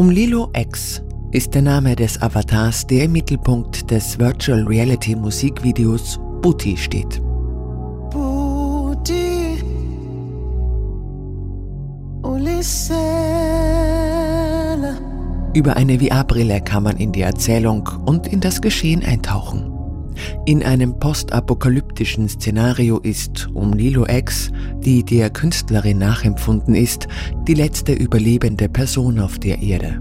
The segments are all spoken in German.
Umlilo X ist der Name des Avatars, der im Mittelpunkt des Virtual Reality Musikvideos Booty steht. Booty. Über eine VR-Brille kann man in die Erzählung und in das Geschehen eintauchen. In einem postapokalyptischen Szenario ist um Lilo X, die der Künstlerin nachempfunden ist, die letzte überlebende Person auf der Erde.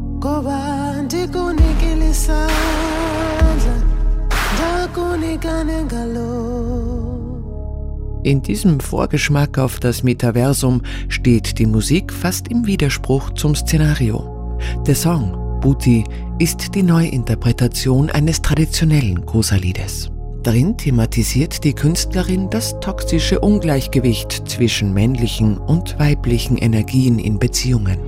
In diesem Vorgeschmack auf das Metaversum steht die Musik fast im Widerspruch zum Szenario. Der Song Booty ist die Neuinterpretation eines traditionellen Kosa-Liedes. Darin thematisiert die Künstlerin das toxische Ungleichgewicht zwischen männlichen und weiblichen Energien in Beziehungen.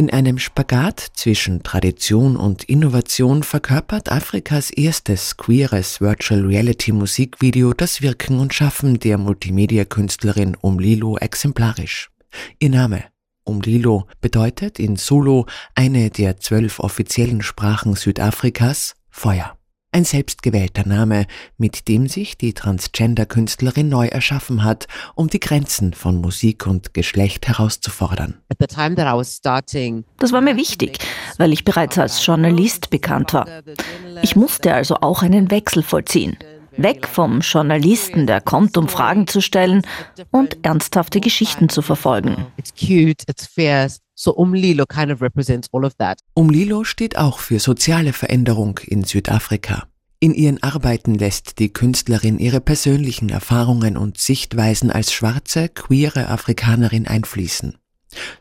In einem Spagat zwischen Tradition und Innovation verkörpert Afrikas erstes queeres Virtual Reality Musikvideo das Wirken und Schaffen der Multimedia-Künstlerin Umlilo exemplarisch. Ihr Name Umlilo bedeutet in Zulu eine der zwölf offiziellen Sprachen Südafrikas Feuer. Ein selbstgewählter Name, mit dem sich die Transgender-Künstlerin neu erschaffen hat, um die Grenzen von Musik und Geschlecht herauszufordern. Das war mir wichtig, weil ich bereits als Journalist bekannt war. Ich musste also auch einen Wechsel vollziehen. Weg vom Journalisten, der kommt, um Fragen zu stellen und ernsthafte Geschichten zu verfolgen. It's cute, it's fierce. So Umlilo kind of represents all of that. Umlilo steht auch für soziale Veränderung in Südafrika. In ihren Arbeiten lässt die Künstlerin ihre persönlichen Erfahrungen und Sichtweisen als schwarze, queere Afrikanerin einfließen.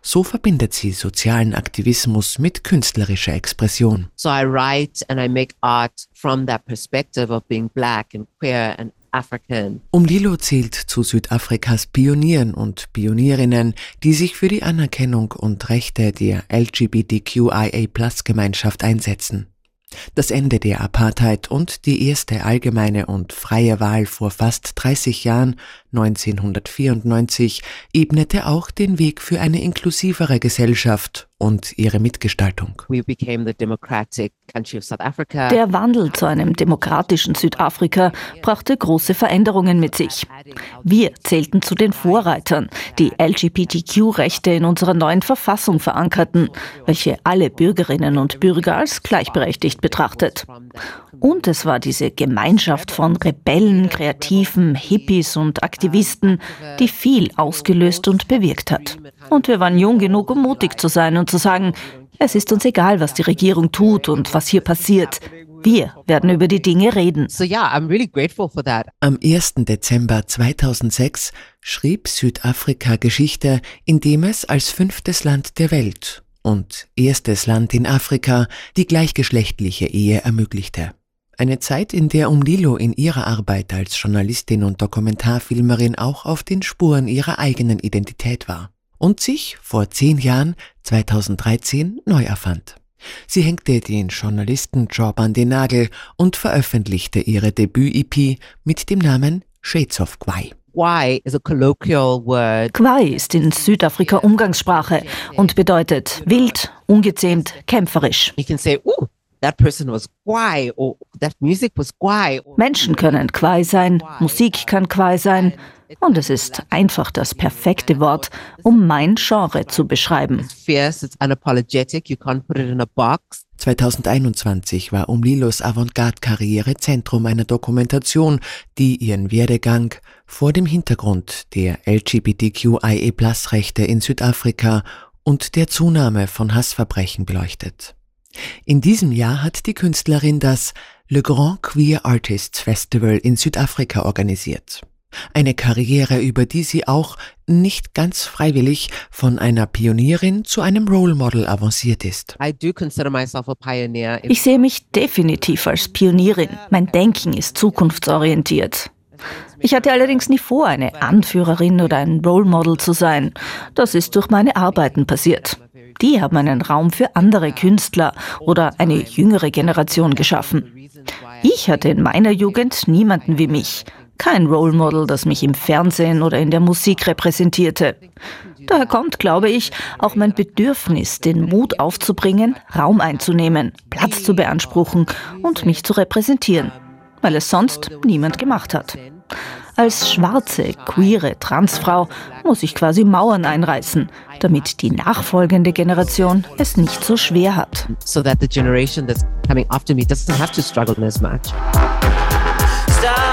So verbindet sie sozialen Aktivismus mit künstlerischer Expression. So I write and I make art from that perspective of being black and queer and African. Umlilo zählt zu Südafrikas Pionieren und Pionierinnen, die sich für die Anerkennung und Rechte der LGBTQIA-Plus-Gemeinschaft einsetzen. Das Ende der Apartheid und die erste allgemeine und freie Wahl vor fast 30 Jahren, 1994, ebnete auch den Weg für eine inklusivere Gesellschaft und ihre Mitgestaltung. Der Wandel zu einem demokratischen Südafrika brachte große Veränderungen mit sich. Wir zählten zu den Vorreitern, die LGBTQ-Rechte in unserer neuen Verfassung verankerten, welche alle Bürgerinnen und Bürger als gleichberechtigt betrachtet. Und es war diese Gemeinschaft von Rebellen, Kreativen, Hippies und Aktivisten, die viel ausgelöst und bewirkt hat. Und wir waren jung genug, um mutig zu sein und zu sagen, es ist uns egal, was die Regierung tut und was hier passiert. Wir werden über die Dinge reden. So yeah, I'm really grateful for that. Am 1. Dezember 2006 schrieb Südafrika Geschichte, indem es als fünftes Land der Welt und erstes Land in Afrika die gleichgeschlechtliche Ehe ermöglichte. Eine Zeit, in der Umlilo in ihrer Arbeit als Journalistin und Dokumentarfilmerin auch auf den Spuren ihrer eigenen Identität war und sich vor zehn Jahren, 2013, neu erfand. Sie hängte den Journalistenjob an den Nagel und veröffentlichte ihre Debüt-EP mit dem Namen Shades of Kwai. Kwai ist in Südafrika Umgangssprache und bedeutet wild, ungezähmt, kämpferisch. You can say, Ooh that person was Kwai or that music was Kwai. Menschen können Kwai sein, Musik kann Kwai sein. Und es ist einfach das perfekte Wort, um mein Genre zu beschreiben. 2021 war Umlilos Avantgarde-Karriere Zentrum einer Dokumentation, die ihren Werdegang vor dem Hintergrund der LGBTQIA-Plus-Rechte in Südafrika und der Zunahme von Hassverbrechen beleuchtet. In diesem Jahr hat die Künstlerin das Le Grand Queer Artists Festival in Südafrika organisiert. Eine Karriere, über die sie auch nicht ganz freiwillig von einer Pionierin zu einem Role Model avanciert ist. Ich sehe mich definitiv als Pionierin. Mein Denken ist zukunftsorientiert. Ich hatte allerdings nie vor, eine Anführerin oder ein Role Model zu sein. Das ist durch meine Arbeiten passiert. Die haben einen Raum für andere Künstler oder eine jüngere Generation geschaffen. Ich hatte in meiner Jugend niemanden wie mich. Kein Role Model, das mich im Fernsehen oder in der Musik repräsentierte. Daher kommt, glaube ich, auch mein Bedürfnis, den Mut aufzubringen, Raum einzunehmen, Platz zu beanspruchen und mich zu repräsentieren, weil es sonst niemand gemacht hat. Als schwarze, queere Transfrau muss ich quasi Mauern einreißen, damit die nachfolgende Generation es nicht so schwer hat. So that the generation that's coming after me doesn't have to struggle as much. Start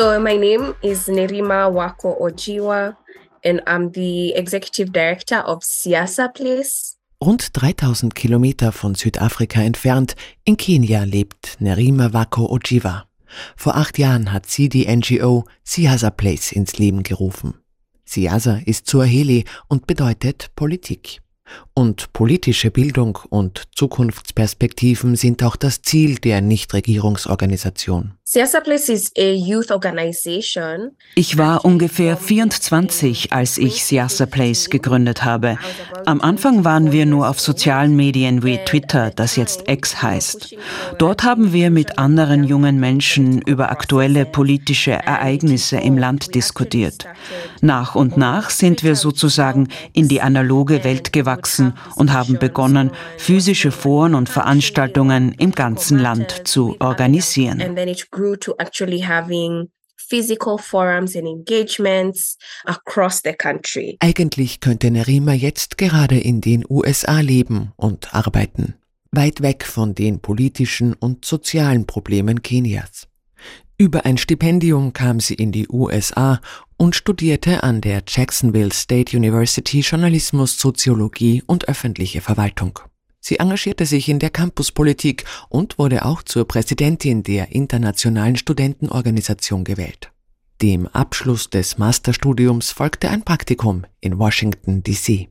So my name is Nerima Wako Ojiwa and I'm the executive director of Siasa Place. Rund 3000 Kilometer von Südafrika entfernt, in Kenia, lebt Nerima Wako Ojiwa. Vor acht Jahren hat sie die NGO Siasa Place ins Leben gerufen. Siasa ist Suaheli und bedeutet Politik. Und politische Bildung und Zukunftsperspektiven sind auch das Ziel der Nichtregierungsorganisation. Ich war ungefähr 24, als ich Siasa Place gegründet habe. Am Anfang waren wir nur auf sozialen Medien wie Twitter, das jetzt X heißt. Dort haben wir mit anderen jungen Menschen über aktuelle politische Ereignisse im Land diskutiert. Nach und nach sind wir sozusagen in die analoge Welt gewachsen und haben begonnen, physische Foren und Veranstaltungen im ganzen Land zu organisieren grew to actually having physical forums and engagements across the country. Eigentlich könnte Nerima jetzt gerade in den USA leben und arbeiten, weit weg von den politischen und sozialen Problemen Kenias. Über ein Stipendium kam sie in die USA und studierte an der Jacksonville State University Journalismus, Soziologie und öffentliche Verwaltung. Sie engagierte sich in der Campuspolitik und wurde auch zur Präsidentin der Internationalen Studentenorganisation gewählt. Dem Abschluss des Masterstudiums folgte ein Praktikum in Washington, D.C.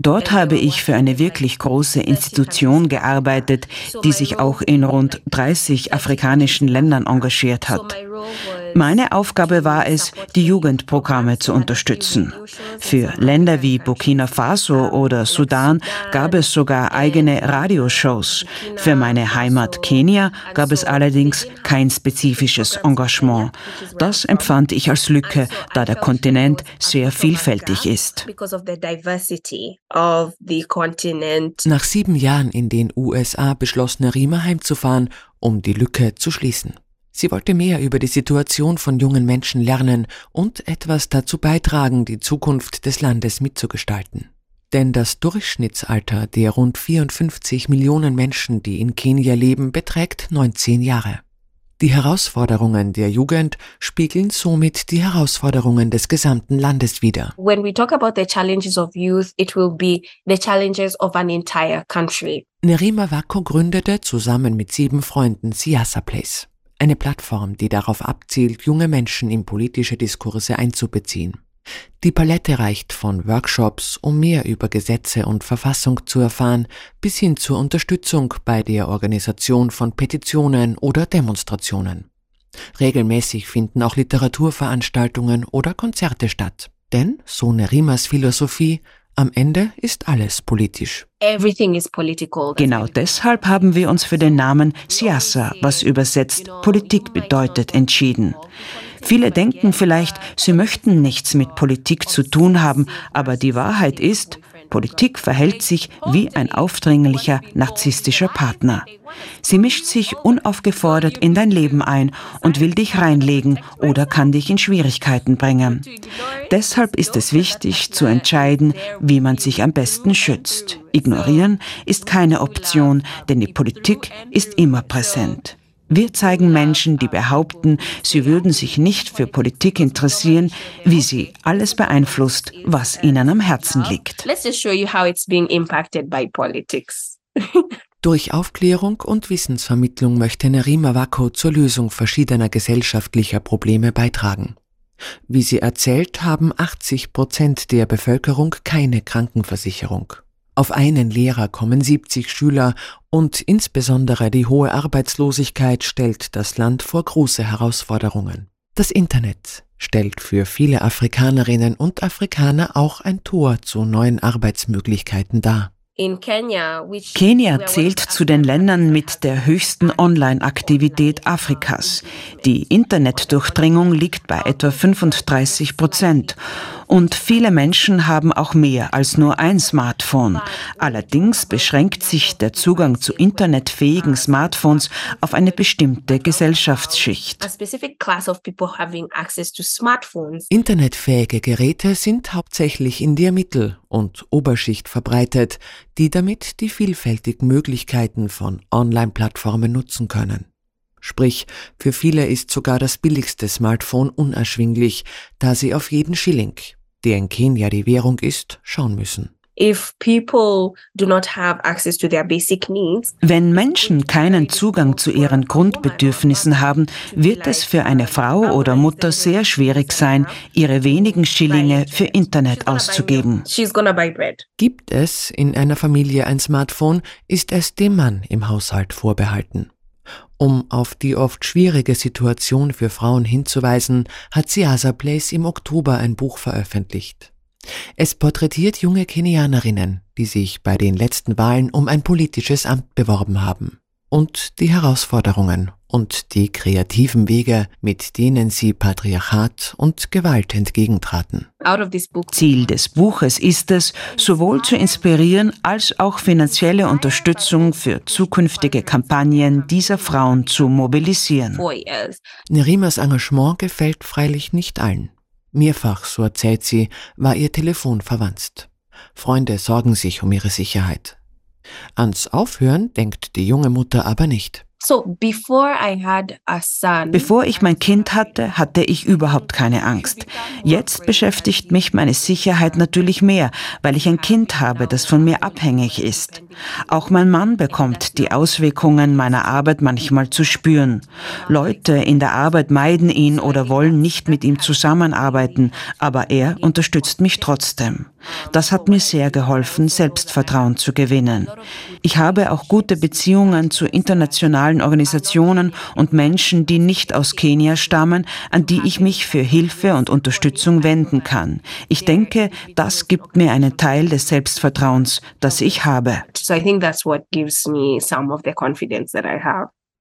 Dort habe ich für eine wirklich große Institution gearbeitet, die sich auch in rund 30 afrikanischen Ländern engagiert hat. Meine Aufgabe war es, die Jugendprogramme zu unterstützen. Für Länder wie Burkina Faso oder Sudan gab es sogar eigene Radioshows. Für meine Heimat Kenia gab es allerdings kein spezifisches Engagement. Das empfand ich als Lücke, da der Kontinent sehr vielfältig ist. Nach sieben Jahren in den USA beschloss Nerima heimzufahren, um die Lücke zu schließen. Sie wollte mehr über die Situation von jungen Menschen lernen und etwas dazu beitragen, die Zukunft des Landes mitzugestalten. Denn das Durchschnittsalter der rund 54 Millionen Menschen, die in Kenia leben, beträgt 19 Jahre. Die Herausforderungen der Jugend spiegeln somit die Herausforderungen des gesamten Landes wider. When we talk about the challenges of youth, it will be the challenges of an entire country. Nerima Wako gründete zusammen mit sieben Freunden Siasa Place eine Plattform, die darauf abzielt, junge Menschen in politische Diskurse einzubeziehen. Die Palette reicht von Workshops, um mehr über Gesetze und Verfassung zu erfahren, bis hin zur Unterstützung bei der Organisation von Petitionen oder Demonstrationen. Regelmäßig finden auch Literaturveranstaltungen oder Konzerte statt. Denn, so Nerimas Philosophie, am Ende ist alles politisch. Genau deshalb haben wir uns für den Namen Siasa, was übersetzt Politik bedeutet, entschieden. Viele denken vielleicht, sie möchten nichts mit Politik zu tun haben, aber die Wahrheit ist, Politik verhält sich wie ein aufdringlicher narzisstischer Partner. Sie mischt sich unaufgefordert in dein Leben ein und will dich reinlegen oder kann dich in Schwierigkeiten bringen. Deshalb ist es wichtig zu entscheiden, wie man sich am besten schützt. Ignorieren ist keine Option, denn die Politik ist immer präsent. Wir zeigen Menschen, die behaupten, sie würden sich nicht für Politik interessieren, wie sie alles beeinflusst, was ihnen am Herzen liegt. Let's just show you how it's being impacted by politics. Durch Aufklärung und Wissensvermittlung möchte Nerima Wako zur Lösung verschiedener gesellschaftlicher Probleme beitragen. Wie sie erzählt, haben 80 Prozent der Bevölkerung keine Krankenversicherung. Auf einen Lehrer kommen 70 Schüler und insbesondere die hohe Arbeitslosigkeit stellt das Land vor große Herausforderungen. Das Internet stellt für viele Afrikanerinnen und Afrikaner auch ein Tor zu neuen Arbeitsmöglichkeiten dar. Kenia zählt zu den Ländern mit der höchsten Online-Aktivität Afrikas. Die Internetdurchdringung liegt bei etwa 35 Prozent. Und viele Menschen haben auch mehr als nur ein Smartphone. Allerdings beschränkt sich der Zugang zu internetfähigen Smartphones auf eine bestimmte Gesellschaftsschicht. Internetfähige Geräte sind hauptsächlich in der Mittel- und Oberschicht verbreitet, die damit die vielfältigen Möglichkeiten von Online-Plattformen nutzen können. Sprich, für viele ist sogar das billigste Smartphone unerschwinglich, da sie auf jeden Schilling, der in Kenia die Währung ist, schauen müssen. Wenn Menschen keinen Zugang zu ihren Grundbedürfnissen haben, wird es für eine Frau oder Mutter sehr schwierig sein, ihre wenigen Schillinge für Internet auszugeben. Gibt es in einer Familie ein Smartphone, ist es dem Mann im Haushalt vorbehalten. Um auf die oft schwierige Situation für Frauen hinzuweisen, hat Siasa Place im Oktober ein Buch veröffentlicht. Es porträtiert junge Kenianerinnen, die sich bei den letzten Wahlen um ein politisches Amt beworben haben und die Herausforderungen und die kreativen Wege, mit denen sie Patriarchat und Gewalt entgegentraten. Ziel des Buches ist es, sowohl zu inspirieren als auch finanzielle Unterstützung für zukünftige Kampagnen dieser Frauen zu mobilisieren. Nerimas Engagement gefällt freilich nicht allen. Mehrfach, so erzählt sie, war ihr Telefon verwanzt. Freunde sorgen sich um ihre Sicherheit. Ans Aufhören denkt die junge Mutter aber nicht. Bevor ich mein Kind hatte, hatte ich überhaupt keine Angst. Jetzt beschäftigt mich meine Sicherheit natürlich mehr, weil ich ein Kind habe, das von mir abhängig ist. Auch mein Mann bekommt die Auswirkungen meiner Arbeit manchmal zu spüren. Leute in der Arbeit meiden ihn oder wollen nicht mit ihm zusammenarbeiten, aber er unterstützt mich trotzdem. Das hat mir sehr geholfen, Selbstvertrauen zu gewinnen. Ich habe auch gute Beziehungen zu internationalen Organisationen und Menschen, die nicht aus Kenia stammen, an die ich mich für Hilfe und Unterstützung wenden kann. Ich denke, das gibt mir einen Teil des Selbstvertrauens, das ich habe. So I think that's what gives me some of the confidence that I have.